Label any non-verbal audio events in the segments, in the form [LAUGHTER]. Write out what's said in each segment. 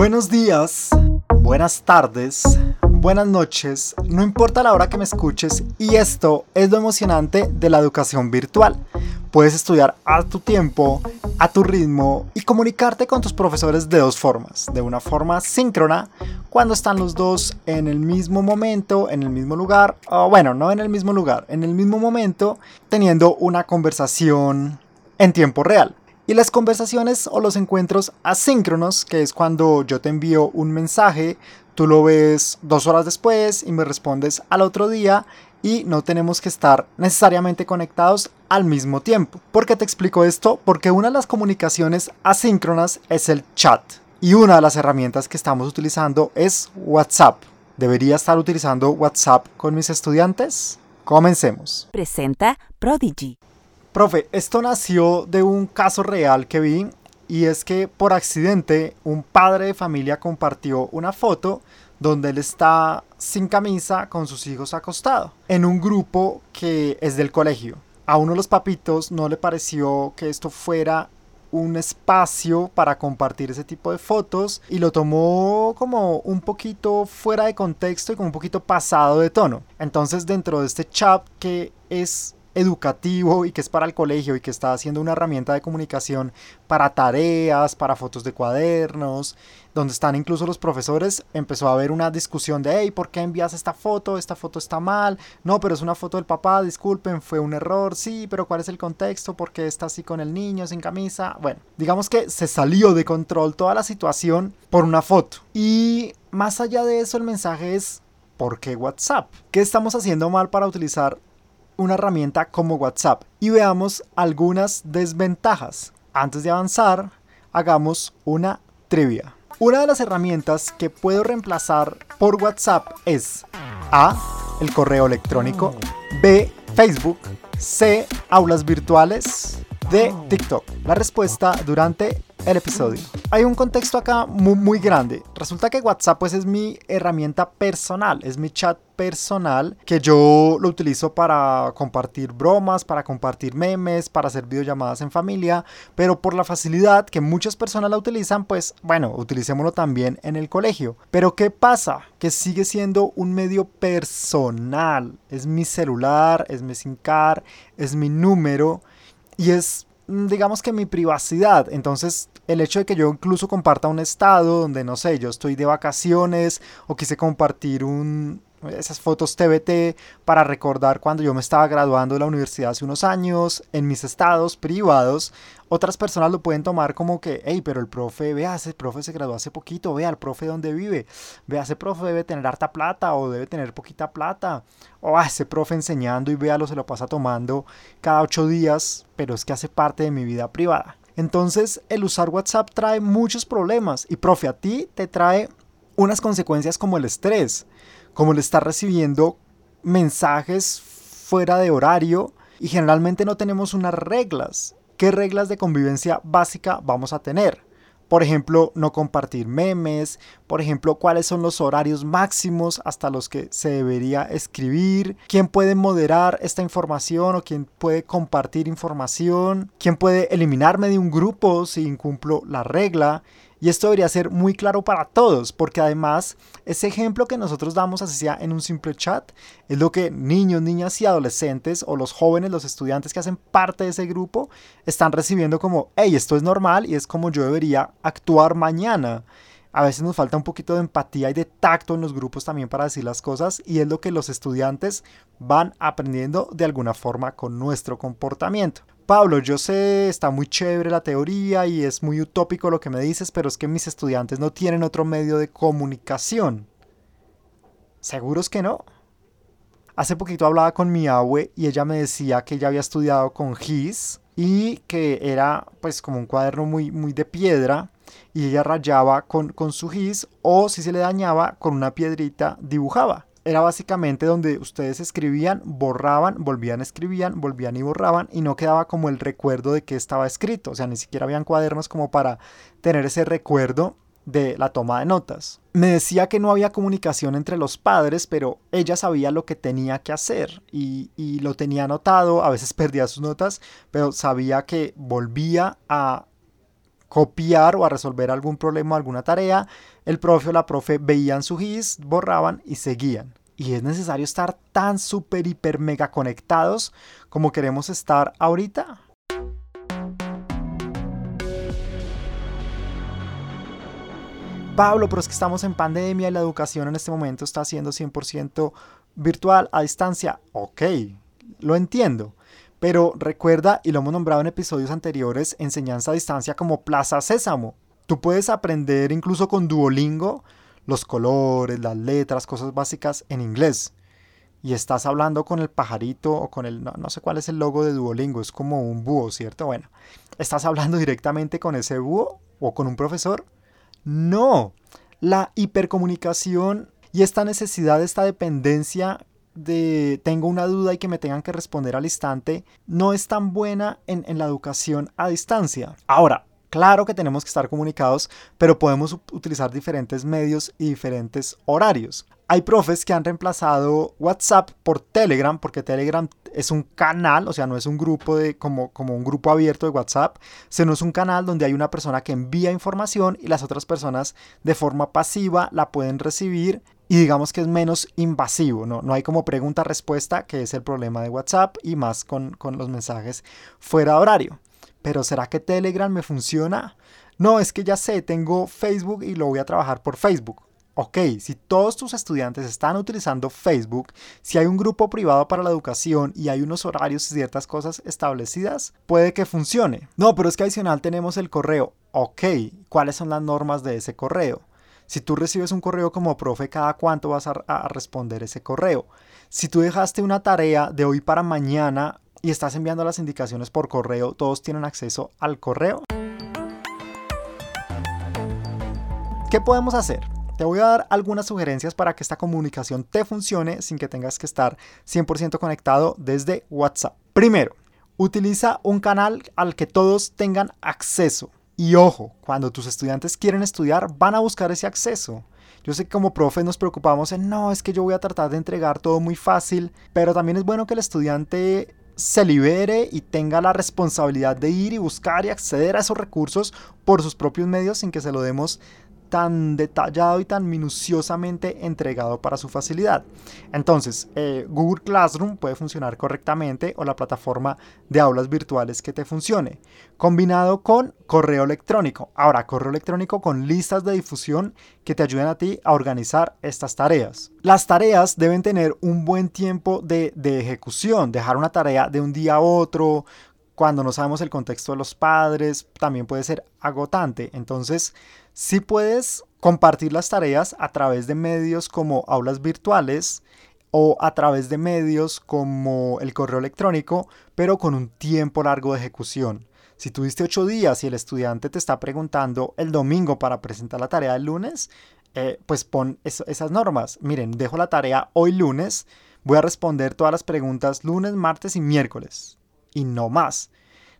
Buenos días, buenas tardes, buenas noches, no importa la hora que me escuches y esto es lo emocionante de la educación virtual. Puedes estudiar a tu tiempo, a tu ritmo y comunicarte con tus profesores de dos formas. De una forma síncrona, cuando están los dos en el mismo momento, en el mismo lugar, o bueno, no en el mismo lugar, en el mismo momento, teniendo una conversación en tiempo real. Y las conversaciones o los encuentros asíncronos, que es cuando yo te envío un mensaje, tú lo ves dos horas después y me respondes al otro día y no tenemos que estar necesariamente conectados al mismo tiempo. ¿Por qué te explico esto? Porque una de las comunicaciones asíncronas es el chat y una de las herramientas que estamos utilizando es WhatsApp. ¿Debería estar utilizando WhatsApp con mis estudiantes? Comencemos. Presenta Prodigy. Profe, esto nació de un caso real que vi y es que por accidente un padre de familia compartió una foto donde él está sin camisa con sus hijos acostados en un grupo que es del colegio. A uno de los papitos no le pareció que esto fuera un espacio para compartir ese tipo de fotos y lo tomó como un poquito fuera de contexto y como un poquito pasado de tono. Entonces dentro de este chat que es educativo y que es para el colegio y que está haciendo una herramienta de comunicación para tareas, para fotos de cuadernos, donde están incluso los profesores, empezó a haber una discusión de, hey, ¿por qué envías esta foto? Esta foto está mal. No, pero es una foto del papá, disculpen, fue un error. Sí, pero ¿cuál es el contexto? ¿Por qué está así con el niño, sin camisa? Bueno, digamos que se salió de control toda la situación por una foto. Y más allá de eso, el mensaje es, ¿por qué WhatsApp? ¿Qué estamos haciendo mal para utilizar una herramienta como WhatsApp y veamos algunas desventajas. Antes de avanzar, hagamos una trivia. Una de las herramientas que puedo reemplazar por WhatsApp es A. El correo electrónico. B. Facebook. C. Aulas virtuales. D. TikTok. La respuesta durante el episodio. Hay un contexto acá muy, muy, grande. Resulta que WhatsApp pues es mi herramienta personal, es mi chat personal que yo lo utilizo para compartir bromas, para compartir memes, para hacer videollamadas en familia, pero por la facilidad que muchas personas la utilizan, pues bueno, utilicémoslo también en el colegio. Pero ¿qué pasa? Que sigue siendo un medio personal. Es mi celular, es mi SIM card, es mi número y es digamos que mi privacidad. Entonces, el hecho de que yo incluso comparta un estado donde, no sé, yo estoy de vacaciones o quise compartir un, esas fotos TBT para recordar cuando yo me estaba graduando de la universidad hace unos años, en mis estados privados, otras personas lo pueden tomar como que, hey, pero el profe, vea, ese profe se graduó hace poquito, vea, el profe dónde vive, vea, ese profe debe tener harta plata o debe tener poquita plata, o ah, ese profe enseñando y véalo, se lo pasa tomando cada ocho días, pero es que hace parte de mi vida privada. Entonces, el usar WhatsApp trae muchos problemas y, profe, a ti te trae unas consecuencias como el estrés como le está recibiendo mensajes fuera de horario y generalmente no tenemos unas reglas. ¿Qué reglas de convivencia básica vamos a tener? Por ejemplo, no compartir memes, por ejemplo, cuáles son los horarios máximos hasta los que se debería escribir, quién puede moderar esta información o quién puede compartir información, quién puede eliminarme de un grupo si incumplo la regla y esto debería ser muy claro para todos, porque además ese ejemplo que nosotros damos, así sea en un simple chat, es lo que niños, niñas y adolescentes o los jóvenes, los estudiantes que hacen parte de ese grupo, están recibiendo como, hey, esto es normal y es como yo debería actuar mañana. A veces nos falta un poquito de empatía y de tacto en los grupos también para decir las cosas y es lo que los estudiantes van aprendiendo de alguna forma con nuestro comportamiento. Pablo, yo sé, está muy chévere la teoría y es muy utópico lo que me dices, pero es que mis estudiantes no tienen otro medio de comunicación. ¿Seguros que no? Hace poquito hablaba con mi abue y ella me decía que ella había estudiado con GIS y que era pues como un cuaderno muy, muy de piedra y ella rayaba con, con su GIS o si se le dañaba con una piedrita dibujaba era básicamente donde ustedes escribían, borraban, volvían, escribían, volvían y borraban y no quedaba como el recuerdo de que estaba escrito, o sea, ni siquiera habían cuadernos como para tener ese recuerdo de la toma de notas. Me decía que no había comunicación entre los padres, pero ella sabía lo que tenía que hacer y, y lo tenía anotado, a veces [LAUGHS] perdía sus notas, pero sabía que volvía a copiar o a resolver algún problema alguna tarea, el profe o la profe veían su GIS, borraban y seguían. Y es necesario estar tan súper, hiper, mega conectados como queremos estar ahorita. Pablo, pero es que estamos en pandemia y la educación en este momento está siendo 100% virtual, a distancia. Ok, lo entiendo. Pero recuerda, y lo hemos nombrado en episodios anteriores, enseñanza a distancia como Plaza Sésamo. Tú puedes aprender incluso con Duolingo los colores, las letras, cosas básicas en inglés. Y estás hablando con el pajarito o con el, no, no, sé cuál es el logo de Duolingo, es como un búho, ¿cierto? Bueno, ¿estás hablando directamente con ese búho o con un profesor? No, la hipercomunicación y esta necesidad, esta dependencia de tengo una duda y que me tengan que responder al instante no es tan buena en, en la educación a distancia. Ahora, Claro que tenemos que estar comunicados, pero podemos utilizar diferentes medios y diferentes horarios. Hay profes que han reemplazado WhatsApp por Telegram, porque Telegram es un canal, o sea, no es un grupo de como, como un grupo abierto de WhatsApp, sino es un canal donde hay una persona que envía información y las otras personas de forma pasiva la pueden recibir y digamos que es menos invasivo, no, no hay como pregunta-respuesta, que es el problema de WhatsApp y más con, con los mensajes fuera de horario. Pero ¿será que Telegram me funciona? No, es que ya sé, tengo Facebook y lo voy a trabajar por Facebook. Ok, si todos tus estudiantes están utilizando Facebook, si hay un grupo privado para la educación y hay unos horarios y ciertas cosas establecidas, puede que funcione. No, pero es que adicional tenemos el correo. Ok, ¿cuáles son las normas de ese correo? Si tú recibes un correo como profe, ¿cada cuánto vas a, a responder ese correo? Si tú dejaste una tarea de hoy para mañana y estás enviando las indicaciones por correo, todos tienen acceso al correo. ¿Qué podemos hacer? Te voy a dar algunas sugerencias para que esta comunicación te funcione sin que tengas que estar 100% conectado desde WhatsApp. Primero, utiliza un canal al que todos tengan acceso. Y ojo, cuando tus estudiantes quieren estudiar, van a buscar ese acceso. Yo sé que como profe nos preocupamos en, no, es que yo voy a tratar de entregar todo muy fácil, pero también es bueno que el estudiante se libere y tenga la responsabilidad de ir y buscar y acceder a esos recursos por sus propios medios sin que se lo demos tan detallado y tan minuciosamente entregado para su facilidad. Entonces, eh, Google Classroom puede funcionar correctamente o la plataforma de aulas virtuales que te funcione, combinado con correo electrónico. Ahora, correo electrónico con listas de difusión que te ayuden a ti a organizar estas tareas. Las tareas deben tener un buen tiempo de, de ejecución, dejar una tarea de un día a otro, cuando no sabemos el contexto de los padres, también puede ser agotante. Entonces, si puedes compartir las tareas a través de medios como aulas virtuales o a través de medios como el correo electrónico, pero con un tiempo largo de ejecución. Si tuviste ocho días y el estudiante te está preguntando el domingo para presentar la tarea el lunes, eh, pues pon esas normas. Miren, dejo la tarea hoy lunes, voy a responder todas las preguntas lunes, martes y miércoles y no más.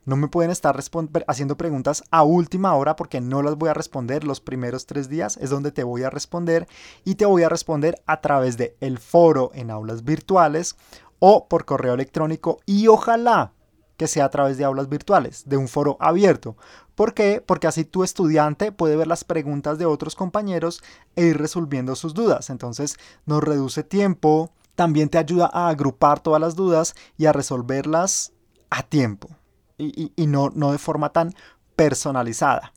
No me pueden estar haciendo preguntas a última hora porque no las voy a responder los primeros tres días. Es donde te voy a responder y te voy a responder a través de el foro en aulas virtuales o por correo electrónico y ojalá que sea a través de aulas virtuales, de un foro abierto. ¿Por qué? Porque así tu estudiante puede ver las preguntas de otros compañeros e ir resolviendo sus dudas. Entonces nos reduce tiempo, también te ayuda a agrupar todas las dudas y a resolverlas a tiempo y, no, de forma tan personalizada.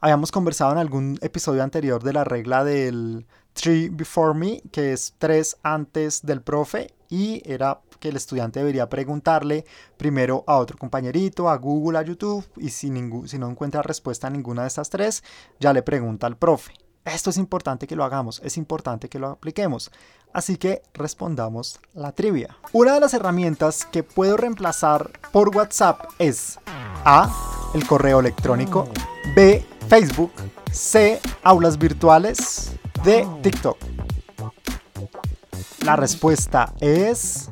Habíamos conversado en algún episodio anterior de la regla del three before me, que es tres antes del profe, y era que el estudiante debería preguntarle primero a otro compañerito, a Google, a YouTube, y si, si no encuentra respuesta a ninguna de estas tres, ya le pregunta al profe. Esto es importante que lo hagamos, es importante que lo apliquemos. Así que respondamos la trivia. Una de las herramientas que puedo reemplazar por WhatsApp es A. El correo electrónico. B. Facebook. C. Aulas virtuales. D. TikTok. La respuesta es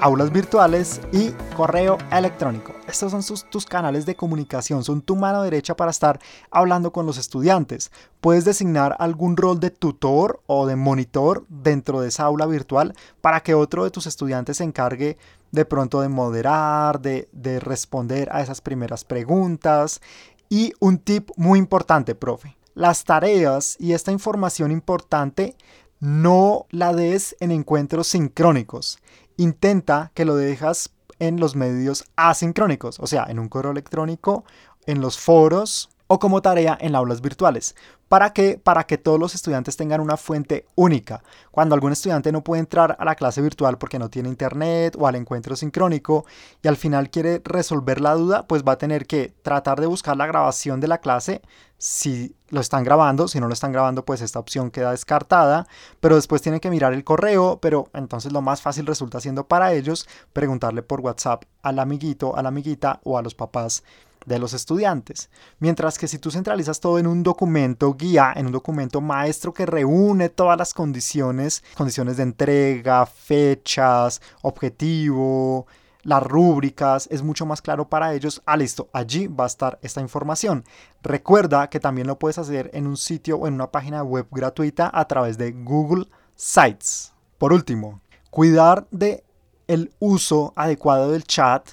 aulas virtuales y correo electrónico. Estos son tus canales de comunicación, son tu mano derecha para estar hablando con los estudiantes. Puedes designar algún rol de tutor o de monitor dentro de esa aula virtual para que otro de tus estudiantes se encargue de pronto de moderar, de, de responder a esas primeras preguntas. Y un tip muy importante, profe. Las tareas y esta información importante no la des en encuentros sincrónicos. Intenta que lo dejas en los medios asincrónicos, o sea, en un correo electrónico, en los foros o como tarea en aulas virtuales. ¿Para qué? Para que todos los estudiantes tengan una fuente única. Cuando algún estudiante no puede entrar a la clase virtual porque no tiene internet o al encuentro sincrónico y al final quiere resolver la duda, pues va a tener que tratar de buscar la grabación de la clase si lo están grabando, si no lo están grabando, pues esta opción queda descartada, pero después tiene que mirar el correo, pero entonces lo más fácil resulta siendo para ellos preguntarle por WhatsApp al amiguito, a la amiguita o a los papás de los estudiantes. Mientras que si tú centralizas todo en un documento guía, en un documento maestro que reúne todas las condiciones, condiciones de entrega, fechas, objetivo, las rúbricas, es mucho más claro para ellos. Ah, listo, allí va a estar esta información. Recuerda que también lo puedes hacer en un sitio o en una página web gratuita a través de Google Sites. Por último, cuidar de el uso adecuado del chat,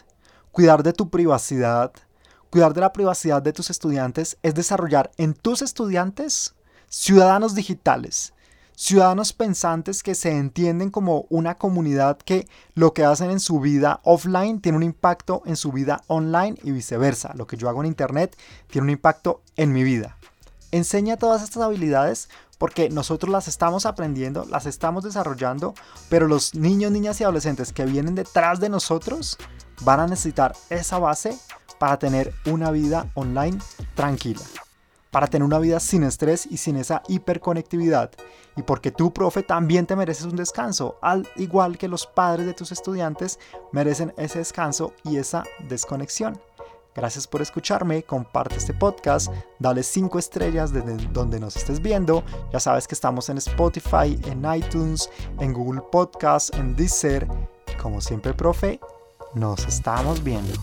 cuidar de tu privacidad, Cuidar de la privacidad de tus estudiantes es desarrollar en tus estudiantes ciudadanos digitales, ciudadanos pensantes que se entienden como una comunidad que lo que hacen en su vida offline tiene un impacto en su vida online y viceversa. Lo que yo hago en Internet tiene un impacto en mi vida. Enseña todas estas habilidades porque nosotros las estamos aprendiendo, las estamos desarrollando, pero los niños, niñas y adolescentes que vienen detrás de nosotros van a necesitar esa base para tener una vida online tranquila, para tener una vida sin estrés y sin esa hiperconectividad. Y porque tú, profe, también te mereces un descanso, al igual que los padres de tus estudiantes merecen ese descanso y esa desconexión. Gracias por escucharme, comparte este podcast, dale 5 estrellas desde donde nos estés viendo. Ya sabes que estamos en Spotify, en iTunes, en Google Podcast, en Deezer. Como siempre, profe, nos estamos viendo.